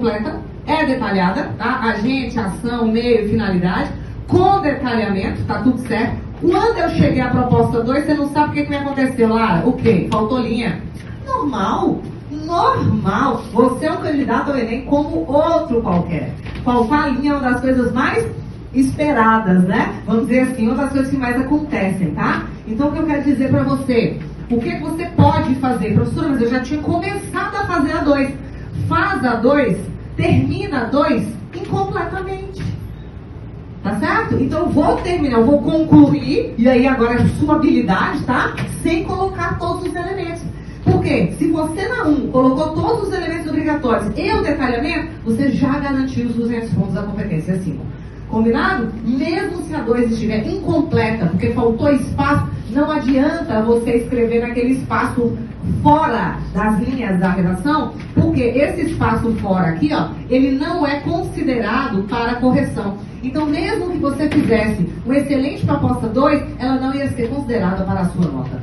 completa, é detalhada, tá? Agente, ação, meio, finalidade, com detalhamento, tá tudo certo. Quando eu cheguei à proposta 2, você não sabe o que, que me aconteceu, Lara? O quê? Faltou linha. Normal, normal. Você é um candidato ao Enem como outro qualquer. Faltar linha é uma das coisas mais esperadas, né? Vamos dizer assim, uma das coisas que mais acontecem, tá? Então, o que eu quero dizer para você? O que, que você pode fazer? Professora, mas eu já tinha começado a fazer a 2. Faz a 2, termina a 2 incompletamente. Tá certo? Então eu vou terminar, eu vou concluir, e aí agora é sua habilidade, tá? Sem colocar todos os elementos. Por quê? Se você na 1 colocou todos os elementos obrigatórios e o detalhamento, você já garantiu os 200 pontos da competência 5. Combinado? Mesmo se a 2 estiver incompleta, porque faltou espaço, não adianta você escrever naquele espaço fora das linhas da redação, porque esse espaço fora aqui, ó, ele não é considerado para correção. Então, mesmo que você fizesse uma excelente proposta 2, ela não ia ser considerada para a sua nota.